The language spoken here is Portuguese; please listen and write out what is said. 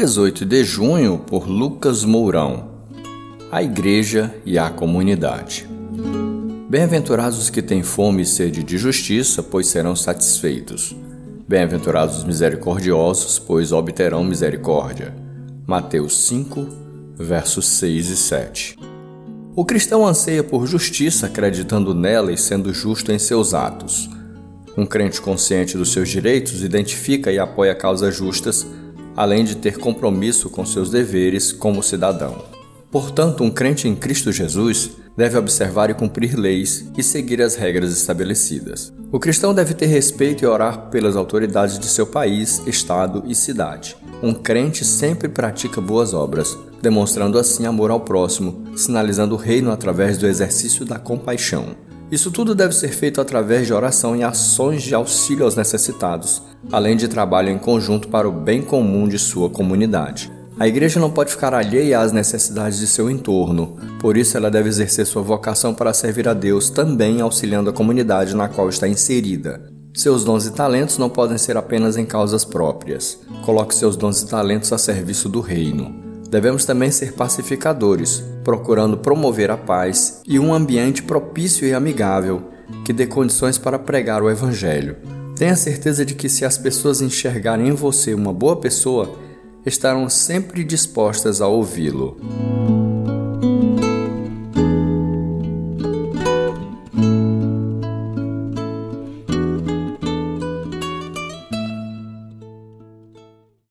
18 de junho, por Lucas Mourão. A Igreja e a Comunidade. Bem-aventurados os que têm fome e sede de justiça, pois serão satisfeitos. Bem-aventurados os misericordiosos, pois obterão misericórdia. Mateus 5, versos 6 e 7. O cristão anseia por justiça, acreditando nela e sendo justo em seus atos. Um crente consciente dos seus direitos identifica e apoia causas justas além de ter compromisso com seus deveres como cidadão. Portanto, um crente em Cristo Jesus deve observar e cumprir leis e seguir as regras estabelecidas. O cristão deve ter respeito e orar pelas autoridades de seu país, estado e cidade. Um crente sempre pratica boas obras, demonstrando assim amor ao próximo, sinalizando o reino através do exercício da compaixão. Isso tudo deve ser feito através de oração e ações de auxílio aos necessitados, além de trabalho em conjunto para o bem comum de sua comunidade. A igreja não pode ficar alheia às necessidades de seu entorno, por isso ela deve exercer sua vocação para servir a Deus também auxiliando a comunidade na qual está inserida. Seus dons e talentos não podem ser apenas em causas próprias. Coloque seus dons e talentos a serviço do reino. Devemos também ser pacificadores, procurando promover a paz e um ambiente propício e amigável que dê condições para pregar o Evangelho. Tenha certeza de que, se as pessoas enxergarem em você uma boa pessoa, estarão sempre dispostas a ouvi-lo.